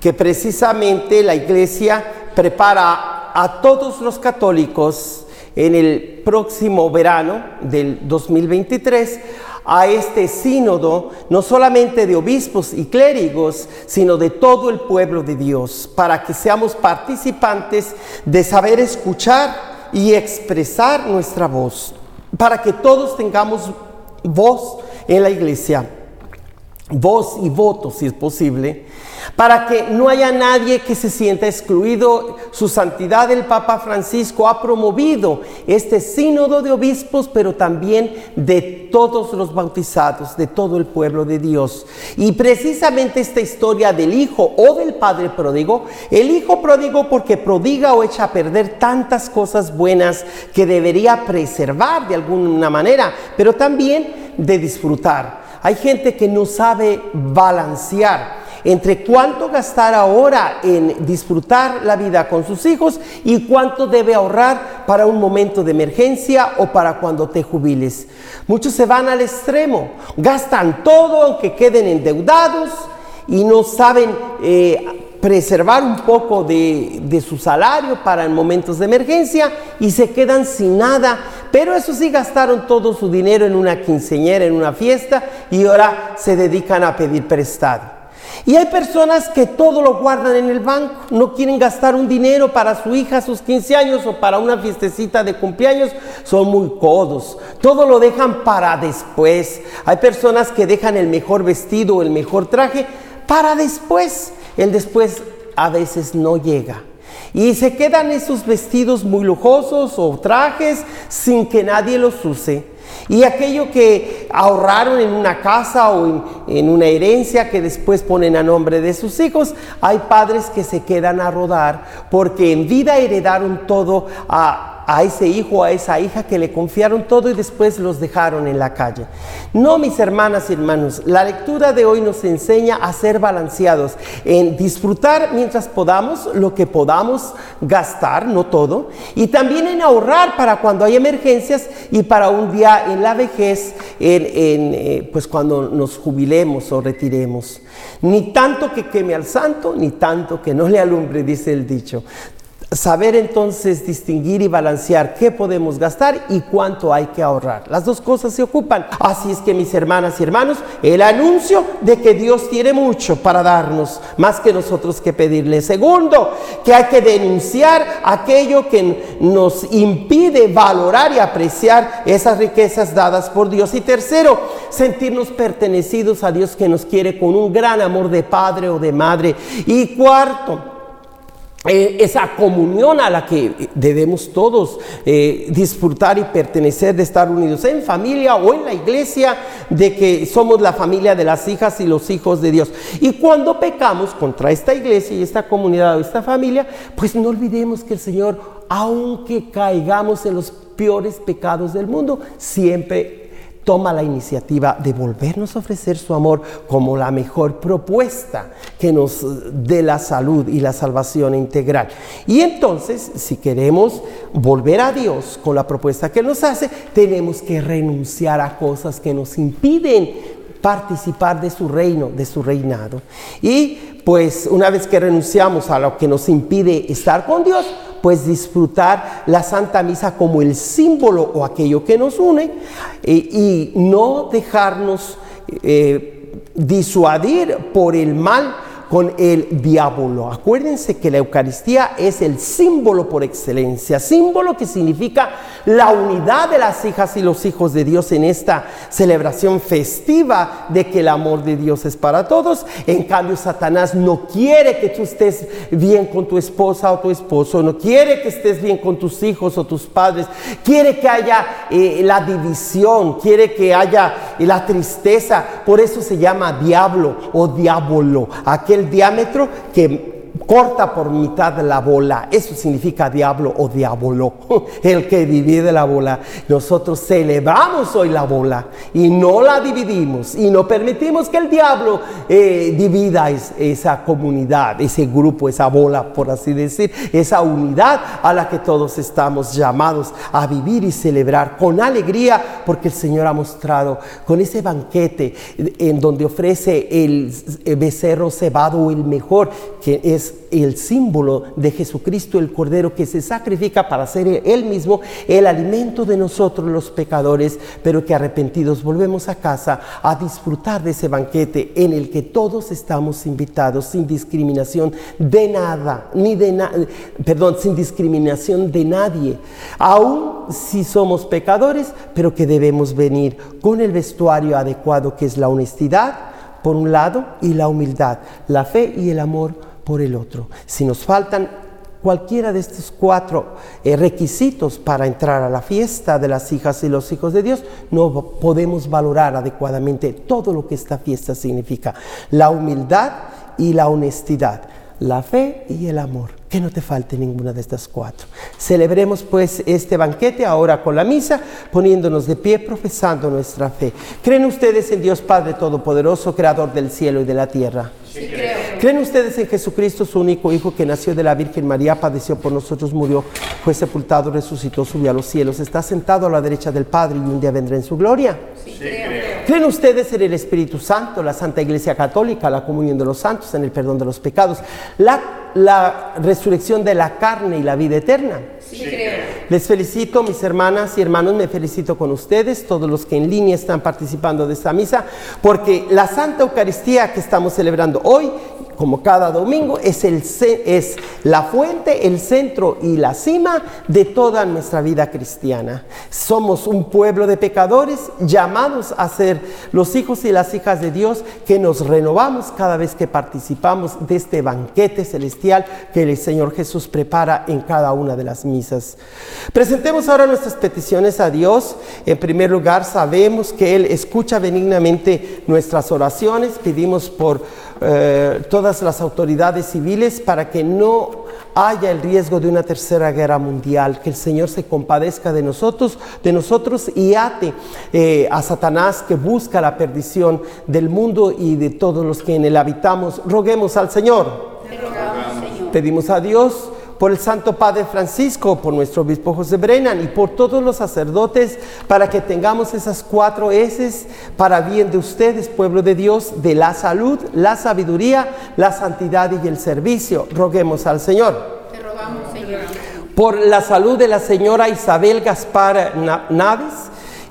que precisamente la iglesia prepara a todos los católicos en el próximo verano del 2023 a este sínodo, no solamente de obispos y clérigos, sino de todo el pueblo de Dios, para que seamos participantes de saber escuchar y expresar nuestra voz, para que todos tengamos voz en la iglesia, voz y voto si es posible, para que no haya nadie que se sienta excluido. Su santidad el Papa Francisco ha promovido este sínodo de obispos, pero también de todos los bautizados, de todo el pueblo de Dios. Y precisamente esta historia del hijo o del padre pródigo, el hijo pródigo porque prodiga o echa a perder tantas cosas buenas que debería preservar de alguna manera, pero también de disfrutar. Hay gente que no sabe balancear entre cuánto gastar ahora en disfrutar la vida con sus hijos y cuánto debe ahorrar para un momento de emergencia o para cuando te jubiles. Muchos se van al extremo, gastan todo aunque queden endeudados y no saben eh, preservar un poco de, su salario para en momentos de emergencia y se quedan sin nada. Pero eso sí, gastaron todo su dinero en una quinceñera, en una fiesta y ahora se dedican a pedir prestado. Y hay personas que todo lo guardan en el banco, no quieren gastar un dinero para su hija sus 15 años o para una fiestecita de cumpleaños, son muy codos, todo lo dejan para después. Hay personas que dejan el mejor vestido o el mejor traje para después. El después a veces no llega. Y se quedan esos vestidos muy lujosos o trajes sin que nadie los use. Y aquello que ahorraron en una casa o en, una herencia que después ponen a nombre de sus hijos, hay padres que se quedan a rodar porque en vida heredaron todo a a ese hijo o a esa hija que le confiaron todo y después los dejaron en la calle. No, mis hermanas y hermanos, la lectura de hoy nos enseña a ser balanceados, en disfrutar mientras podamos lo que podamos gastar, no todo, y también en ahorrar para cuando hay emergencias y para un día en la vejez, en, eh, pues cuando nos jubilemos o retiremos. Ni tanto que queme al santo, ni tanto que no le alumbre, dice el dicho saber entonces distinguir y balancear qué podemos gastar y cuánto hay que ahorrar. Las dos cosas se ocupan. Así es que mis hermanas y hermanos, el anuncio de que Dios tiene mucho para darnos, más que nosotros que pedirle. Segundo, que hay que denunciar aquello que nos impide valorar y apreciar esas riquezas dadas por Dios. Y tercero, sentirnos pertenecidos a Dios que nos quiere con un gran amor de padre o de madre. Y cuarto, eh, esa comunión a la que debemos todos eh, disfrutar y pertenecer de estar unidos en familia o en la iglesia, de que somos la familia de las hijas y los hijos de Dios. Y cuando pecamos contra esta iglesia y esta comunidad o esta familia, pues no olvidemos que el Señor, aunque caigamos en los peores pecados del mundo, siempre toma la iniciativa de volvernos a ofrecer su amor como la mejor propuesta que nos dé la salud y la salvación integral. Y entonces, si queremos volver a Dios con la propuesta que nos hace, tenemos que renunciar a cosas que nos impiden participar de su reino, de su reinado. Y pues una vez que renunciamos a lo que nos impide estar con Dios, pues disfrutar la Santa Misa como el símbolo o aquello que nos une y no dejarnos eh, disuadir por el mal con el diablo. Acuérdense que la Eucaristía es el símbolo por excelencia, símbolo que significa la unidad de las hijas y los hijos de Dios en esta celebración festiva de que el amor de Dios es para todos. En cambio, Satanás no quiere que tú estés bien con tu esposa o tu esposo, no quiere que estés bien con tus hijos o tus padres, quiere que haya eh, la división, quiere que haya la tristeza. Por eso se llama diablo o diablo, diámetro que corta por mitad la bola. Eso significa diablo o diablo, el que divide la bola. Nosotros celebramos hoy la bola y no la dividimos y no permitimos que el diablo eh, divida es- esa comunidad, ese grupo, esa bola, por así decir, esa unidad a la que todos estamos llamados a vivir y celebrar con alegría porque el Señor ha mostrado con ese banquete en donde ofrece el becerro cebado, el mejor, que es el símbolo de Jesucristo, el Cordero que se sacrifica para ser Él mismo el alimento de nosotros los pecadores, pero que arrepentidos volvemos a casa a disfrutar de ese banquete en el que todos estamos invitados sin discriminación de nada, ni de na- perdón, sin discriminación de nadie, aun si somos pecadores, pero que debemos venir con el vestuario adecuado que es la honestidad por un lado y la humildad, la fe y el amor por el otro. Si nos faltan cualquiera de estos cuatro eh, requisitos para entrar a la fiesta de las hijas y los hijos de Dios, no podemos valorar adecuadamente todo lo que esta fiesta significa. La humildad y la honestidad, la fe y el amor. Que no te falte ninguna de estas cuatro. Celebremos pues este banquete ahora con la misa, poniéndonos de pie, profesando nuestra fe. ¿Creen ustedes en Dios Padre Todopoderoso, Creador del cielo y de la tierra? ¿Creen ustedes en Jesucristo, su único Hijo, que nació de la Virgen María, padeció por nosotros, murió, fue sepultado, resucitó, subió a los cielos, está sentado a la derecha del Padre y un día vendrá en su gloria? ¿Creen ustedes en el Espíritu Santo, la Santa Iglesia Católica, la comunión de los santos, en el perdón de los pecados, la, la resurrección de la carne y la vida eterna? Les felicito, mis hermanas y hermanos, me felicito con ustedes, todos los que en línea están participando de esta misa, porque la Santa Eucaristía que estamos celebrando hoy, como cada domingo, es, la fuente, el centro y la cima de toda nuestra vida cristiana. Somos un pueblo de pecadores llamados a ser los hijos y las hijas de Dios que nos renovamos cada vez que participamos de este banquete celestial que el Señor Jesús prepara en cada una de las misas. Presentemos ahora nuestras peticiones a Dios. En primer lugar, sabemos que Él escucha benignamente nuestras oraciones. Pedimos por eh, todas las autoridades civiles para que no haya el riesgo de una tercera guerra mundial, que el Señor se compadezca de nosotros, de nosotros y ate eh, a Satanás que busca la perdición del mundo y de todos los que en él habitamos. Roguemos al Señor. Pedimos a Dios por el Santo Padre Francisco, por nuestro obispo José Brennan y por todos los sacerdotes, para que tengamos esas cuatro S para bien de ustedes, pueblo de Dios, de la salud, la sabiduría, la santidad y el servicio. Roguemos al Señor. Por la salud de la señora Isabel Gaspar Na- Naves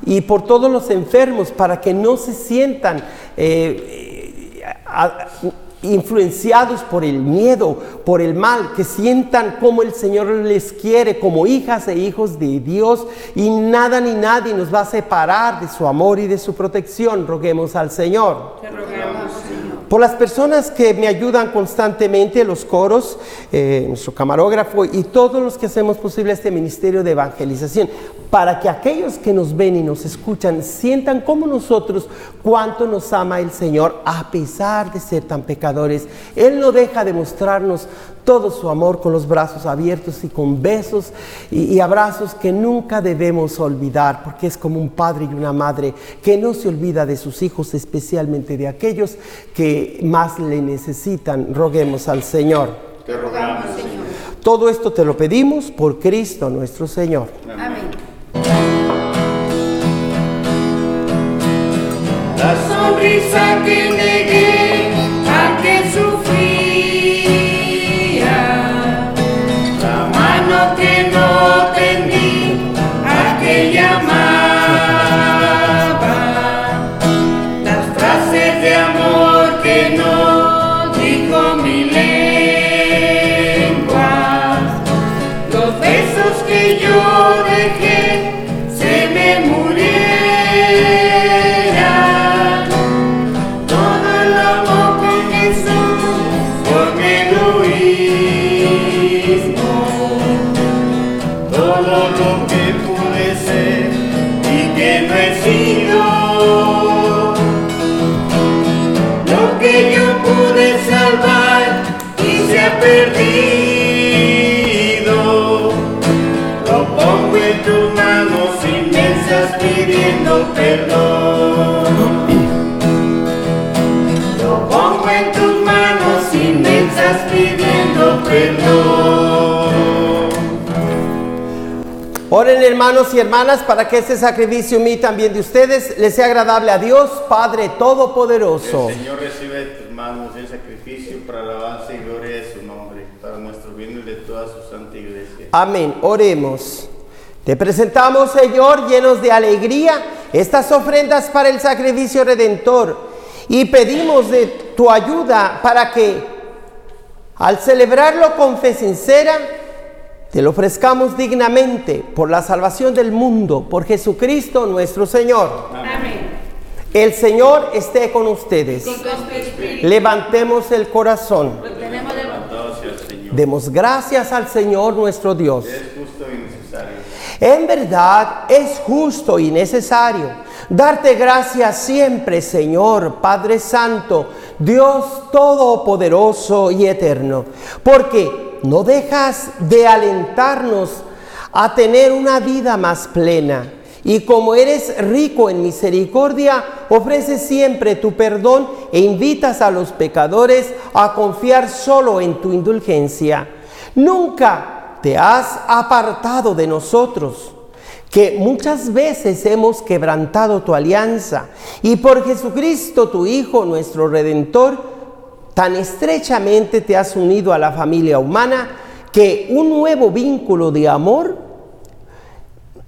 y por todos los enfermos, para que no se sientan eh, eh, a- influenciados por el miedo, por el mal, que sientan como el Señor les quiere, como hijas e hijos de Dios, y nada ni nadie nos va a separar de su amor y de su protección. Roguemos al Señor. Por las personas que me ayudan constantemente, los coros, eh, nuestro camarógrafo y todos los que hacemos posible este ministerio de evangelización, para que aquellos que nos ven y nos escuchan sientan como nosotros cuánto nos ama el Señor a pesar de ser tan pecadores. Él no deja de mostrarnos todo su amor con los brazos abiertos y con besos y, y abrazos que nunca debemos olvidar, porque es como un padre y una madre que no se olvida de sus hijos, especialmente de aquellos que más le necesitan. Roguemos al Señor. Te rogamos, Todo esto te lo pedimos por Cristo nuestro Señor. La sonrisa que negué pidiendo perdón. Lo pongo en tus manos inmensas pidiendo perdón. Oren hermanos y hermanas para que este sacrificio mío también de ustedes les sea agradable a Dios, Padre Todopoderoso. El Señor recibe de tus manos el sacrificio para alabanza y gloria de su nombre, para nuestro bien y de toda su santa iglesia. Amén. Oremos. Te presentamos, Señor, llenos de alegría, estas ofrendas para el sacrificio redentor y pedimos de tu ayuda para que al celebrarlo con fe sincera, te lo ofrezcamos dignamente por la salvación del mundo, por Jesucristo nuestro Señor. Amén. El Señor esté con ustedes. Con. Levantemos el corazón. Demos gracias al Señor nuestro Dios. Es justo y necesario. En verdad es justo y necesario darte gracias siempre, Señor, Padre Santo, Dios Todopoderoso y Eterno, porque no dejas de alentarnos a tener una vida más plena. Y como eres rico en misericordia, ofreces siempre tu perdón e invitas a los pecadores a confiar solo en tu indulgencia. Nunca te has apartado de nosotros, que muchas veces hemos quebrantado tu alianza y por Jesucristo, tu Hijo, nuestro Redentor, tan estrechamente te has unido a la familia humana que un nuevo vínculo de amor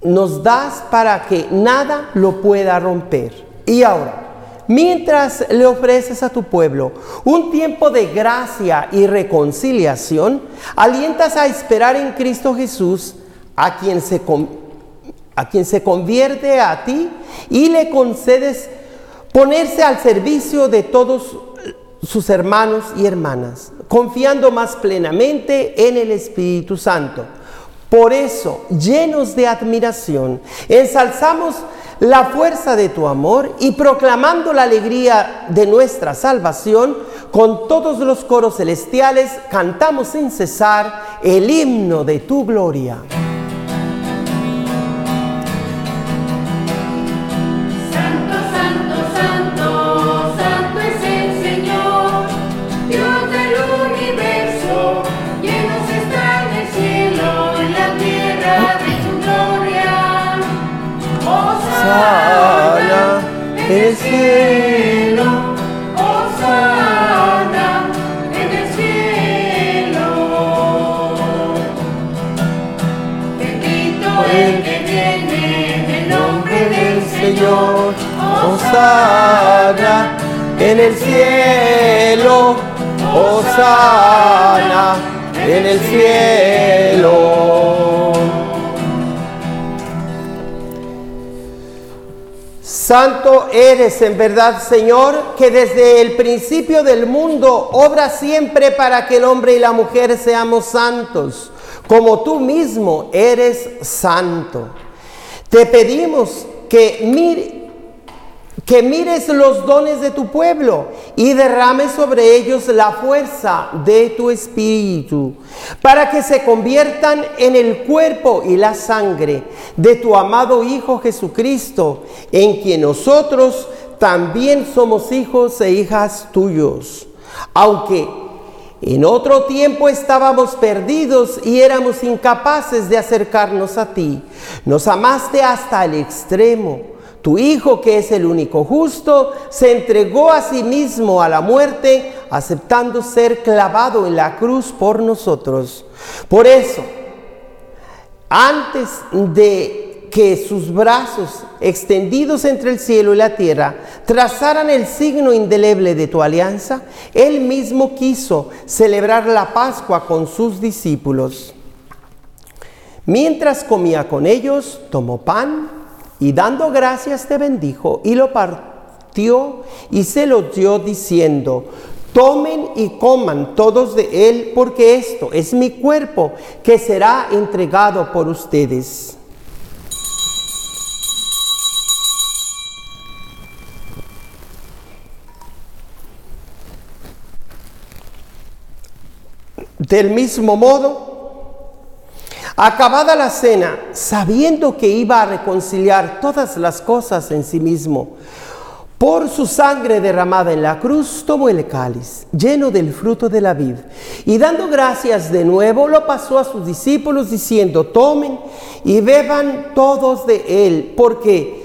nos das para que nada lo pueda romper. Y ahora, mientras le ofreces a tu pueblo un tiempo de gracia y reconciliación, alientas a esperar en Cristo Jesús, a quien se, a quien se convierte a ti y le concedes ponerse al servicio de todos sus hermanos y hermanas, confiando más plenamente en el Espíritu Santo. Por eso, llenos de admiración, ensalzamos la fuerza de tu amor y proclamando la alegría de nuestra salvación, con todos los coros celestiales cantamos sin cesar el himno de tu gloria. En el cielo, Hosana en el cielo. Santo eres en verdad, Señor, que desde el principio del mundo obra siempre para que el hombre y la mujer seamos santos, como tú mismo eres santo. Te pedimos que mire, que mires los dones de tu pueblo y derrames sobre ellos la fuerza de tu espíritu, para que se conviertan en el cuerpo y la sangre de tu amado Hijo Jesucristo, en quien nosotros también somos hijos e hijas tuyos. Aunque en otro tiempo estábamos perdidos y éramos incapaces de acercarnos a ti, nos amaste hasta el extremo. Tu Hijo, que es el único justo, se entregó a sí mismo a la muerte, aceptando ser clavado en la cruz por nosotros. Por eso, antes de que sus brazos extendidos entre el cielo y la tierra trazaran el signo indeleble de tu alianza, él mismo quiso celebrar la Pascua con sus discípulos. Mientras comía con ellos, tomó pan y dando gracias te bendijo y lo partió y se lo dio diciendo, tomen y coman todos de él porque esto es mi cuerpo que será entregado por ustedes. Del mismo modo, acabada la cena, sabiendo que iba a reconciliar todas las cosas en sí mismo, por su sangre derramada en la cruz, tomó el cáliz, lleno del fruto de la vid, y dando gracias de nuevo, lo pasó a sus discípulos, diciendo, tomen y beban todos de él, porque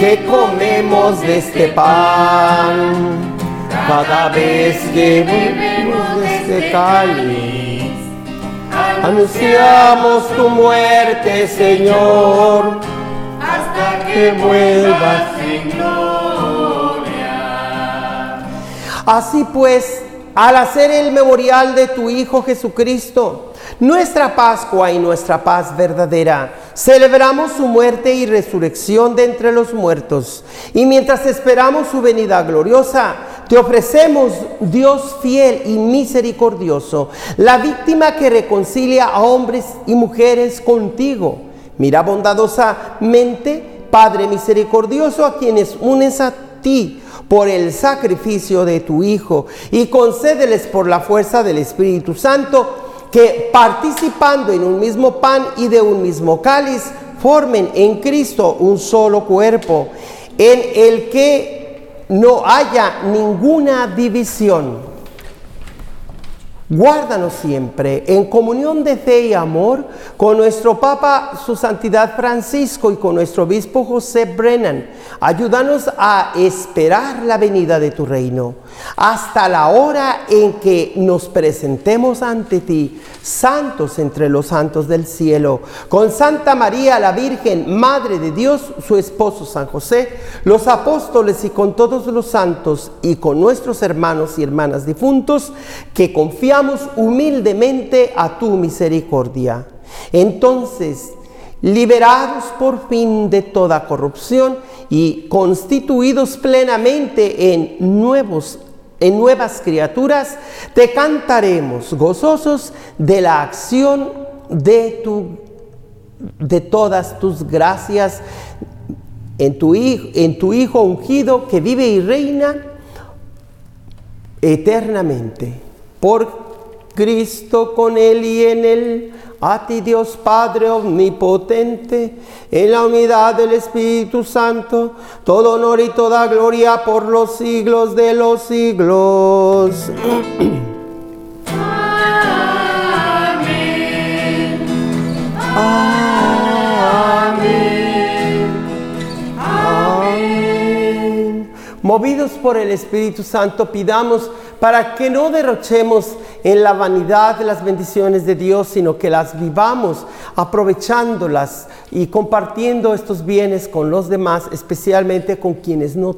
Que comemos de este pan, cada vez que bebemos de este cáliz, anunciamos tu muerte, Señor, hasta que vuelvas en gloria. Así pues, al hacer el memorial de tu Hijo Jesucristo, nuestra Pascua y nuestra paz verdadera, celebramos su muerte y resurrección de entre los muertos. Y mientras esperamos su venida gloriosa, te ofrecemos, Dios fiel y misericordioso, la víctima que reconcilia a hombres y mujeres contigo. Mira bondadosamente, Padre misericordioso, a quienes unes a ti por el sacrificio de tu Hijo y concédeles por la fuerza del Espíritu Santo que participando en un mismo pan y de un mismo cáliz, formen en Cristo un solo cuerpo, en el que no haya ninguna división. Guárdanos siempre en comunión de fe y amor con nuestro Papa, su Santidad Francisco y con nuestro Obispo José Brennan. Ayúdanos a esperar la venida de tu reino hasta la hora en que nos presentemos ante ti, santos entre los santos del cielo, con Santa María la Virgen, Madre de Dios, su esposo San José, los apóstoles y con todos los santos y con nuestros hermanos y hermanas difuntos, que confiamos humildemente a tu misericordia. Entonces, liberados por fin de toda corrupción y constituidos plenamente en nuevos en nuevas criaturas, te cantaremos gozosos de la acción de tu de todas tus gracias en tu, hijo, en tu Hijo ungido que vive y reina eternamente. Por Cristo con Él y en Él, a ti Dios Padre Omnipotente, en la unidad del Espíritu Santo, todo honor y toda gloria por los siglos de los siglos. Amén. Amén. Movidos por el Espíritu Santo, pidamos para que no derrochemos en la vanidad de las bendiciones de Dios, sino que las vivamos aprovechándolas y compartiendo estos bienes con los demás, especialmente con quienes no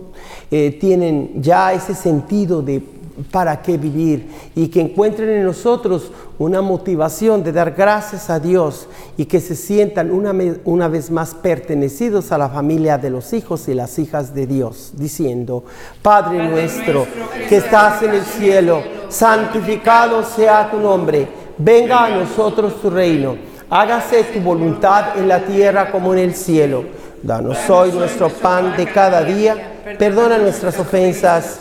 eh, tienen ya ese sentido de para qué vivir y que encuentren en nosotros una motivación de dar gracias a Dios y que se sientan una, una vez más pertenecidos a la familia de los hijos y las hijas de Dios, diciendo, Padre nuestro que estás en el cielo, santificado sea tu nombre, venga a nosotros tu reino, hágase tu voluntad en la tierra como en el cielo. Danos hoy nuestro pan de cada día, perdona nuestras ofensas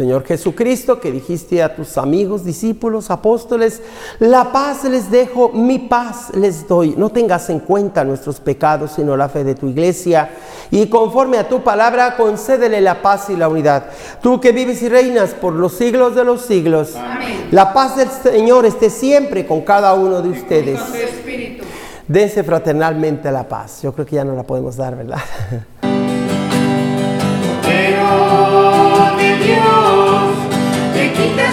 Señor. Jesucristo, que dijiste a tus amigos, discípulos, apóstoles, la paz les dejo, mi paz les doy. No tengas en cuenta nuestros pecados, sino la fe de tu iglesia. Y conforme a tu palabra, concédele la paz y la unidad. Tú que vives y reinas por los siglos de los siglos. La paz del Señor esté siempre con cada uno de ustedes. Con tu espíritu. Dense fraternalmente la paz. Yo creo que ya no la podemos dar, ¿verdad? Pero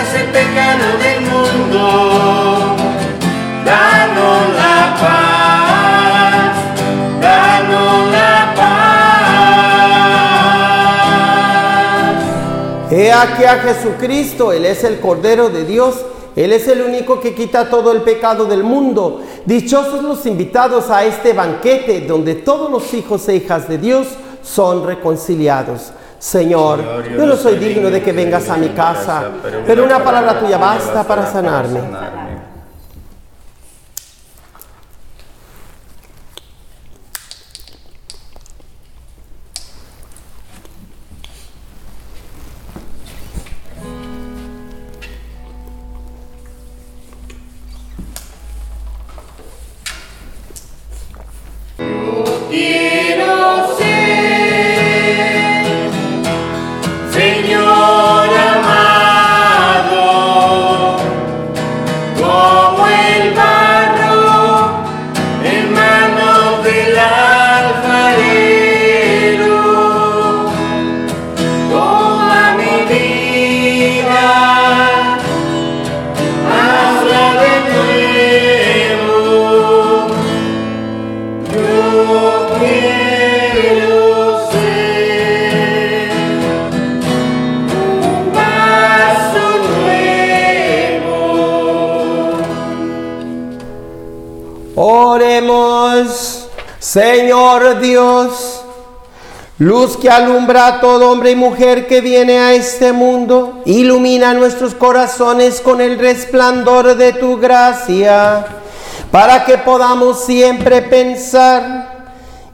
El pecado del mundo. Danos la paz, danos la paz. He aquí a Jesucristo, Él es el Cordero de Dios, Él es el único que quita todo el pecado del mundo. Dichosos los invitados a este banquete donde todos los hijos e hijas de Dios son reconciliados. Señor, yo no soy digno de que vengas a mi casa, pero una palabra tuya basta para sanarme. Que alumbra a todo hombre y mujer que viene a este mundo, ilumina nuestros corazones con el resplandor de tu gracia, para que podamos siempre pensar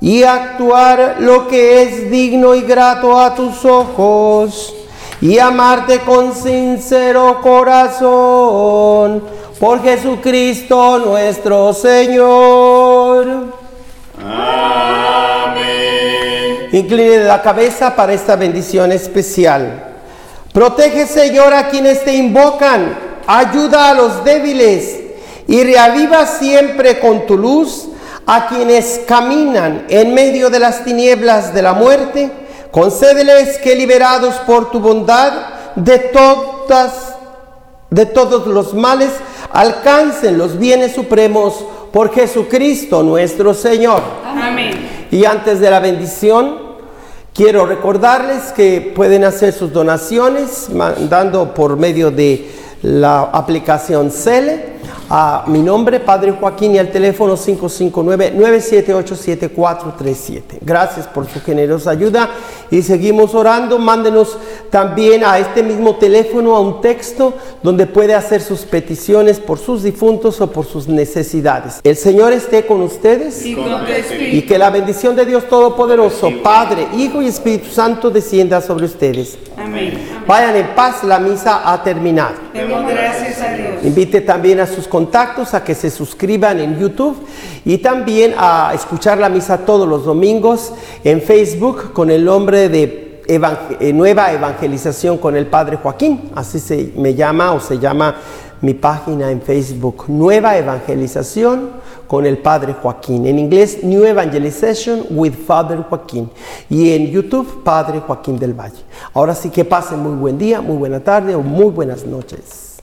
y actuar lo que es digno y grato a tus ojos y amarte con sincero corazón por Jesucristo nuestro Señor. Incline la cabeza para esta bendición especial. Protege, Señor, a quienes te invocan. Ayuda a los débiles y reaviva siempre con tu luz a quienes caminan en medio de las tinieblas de la muerte. Concédeles que liberados por tu bondad de todas de todos los males alcancen los bienes supremos por Jesucristo nuestro Señor. Amén. Y antes de la bendición, quiero recordarles que pueden hacer sus donaciones mandando por medio de la aplicación Cele a mi nombre, Padre Joaquín, y al teléfono 559-978-7437. Gracias por su generosa ayuda y seguimos orando. Mándenos también a este mismo teléfono a un texto donde puede hacer sus peticiones por sus difuntos o por sus necesidades. El Señor esté con ustedes Y con que la bendición de Dios Todopoderoso, Padre, Hijo y Espíritu Santo descienda sobre ustedes. Amén. Vayan en paz, la misa ha terminado. Gracias a Dios. Invite también a sus contactos a que se suscriban en YouTube y también a escuchar la misa todos los domingos en Facebook con el nombre de eh, Nueva Evangelización con el Padre Joaquín, así se me llama o se llama mi página en Facebook, Nueva Evangelización con el Padre Joaquín. En inglés, New Evangelization with Father Joaquín. Y en YouTube, Padre Joaquín del Valle. Ahora sí que pasen muy buen día, muy buena tarde o muy buenas noches.